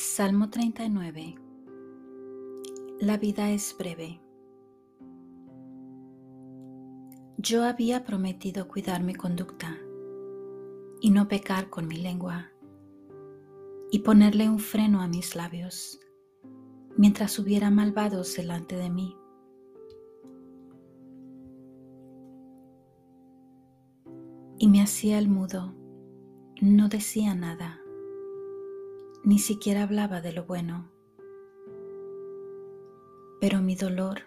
Salmo 39 La vida es breve. Yo había prometido cuidar mi conducta y no pecar con mi lengua y ponerle un freno a mis labios mientras hubiera malvados delante de mí. Y me hacía el mudo, no decía nada ni siquiera hablaba de lo bueno. Pero mi dolor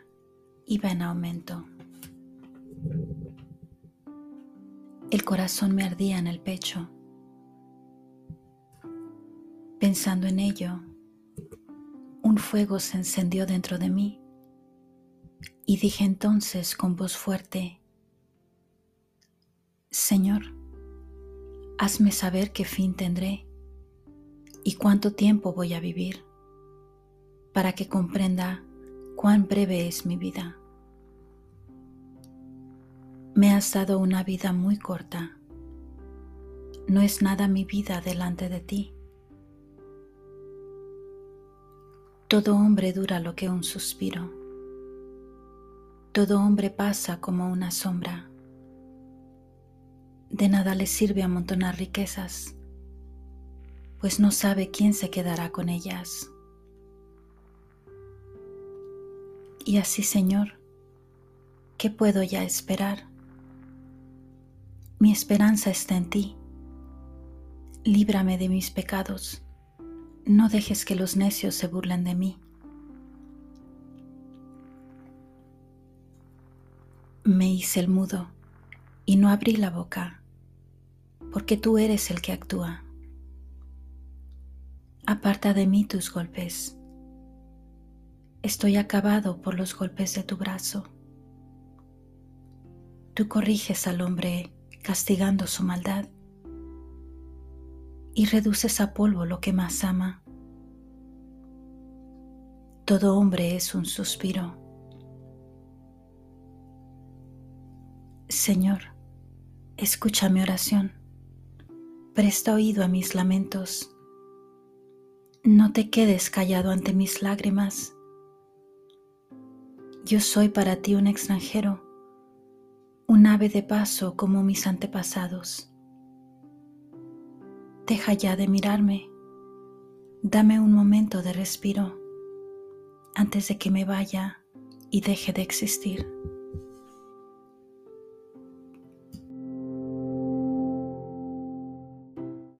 iba en aumento. El corazón me ardía en el pecho. Pensando en ello, un fuego se encendió dentro de mí y dije entonces con voz fuerte, Señor, hazme saber qué fin tendré y cuánto tiempo voy a vivir para que comprenda cuán breve es mi vida. Me has dado una vida muy corta. No es nada mi vida delante de ti. Todo hombre dura lo que un suspiro. Todo hombre pasa como una sombra. De nada le sirve amontonar riquezas pues no sabe quién se quedará con ellas. Y así, Señor, ¿qué puedo ya esperar? Mi esperanza está en ti. Líbrame de mis pecados. No dejes que los necios se burlen de mí. Me hice el mudo y no abrí la boca, porque tú eres el que actúa. Aparta de mí tus golpes. Estoy acabado por los golpes de tu brazo. Tú corriges al hombre castigando su maldad y reduces a polvo lo que más ama. Todo hombre es un suspiro. Señor, escucha mi oración, presta oído a mis lamentos no te quedes callado ante mis lágrimas. Yo soy para ti un extranjero, un ave de paso como mis antepasados. Deja ya de mirarme, dame un momento de respiro antes de que me vaya y deje de existir.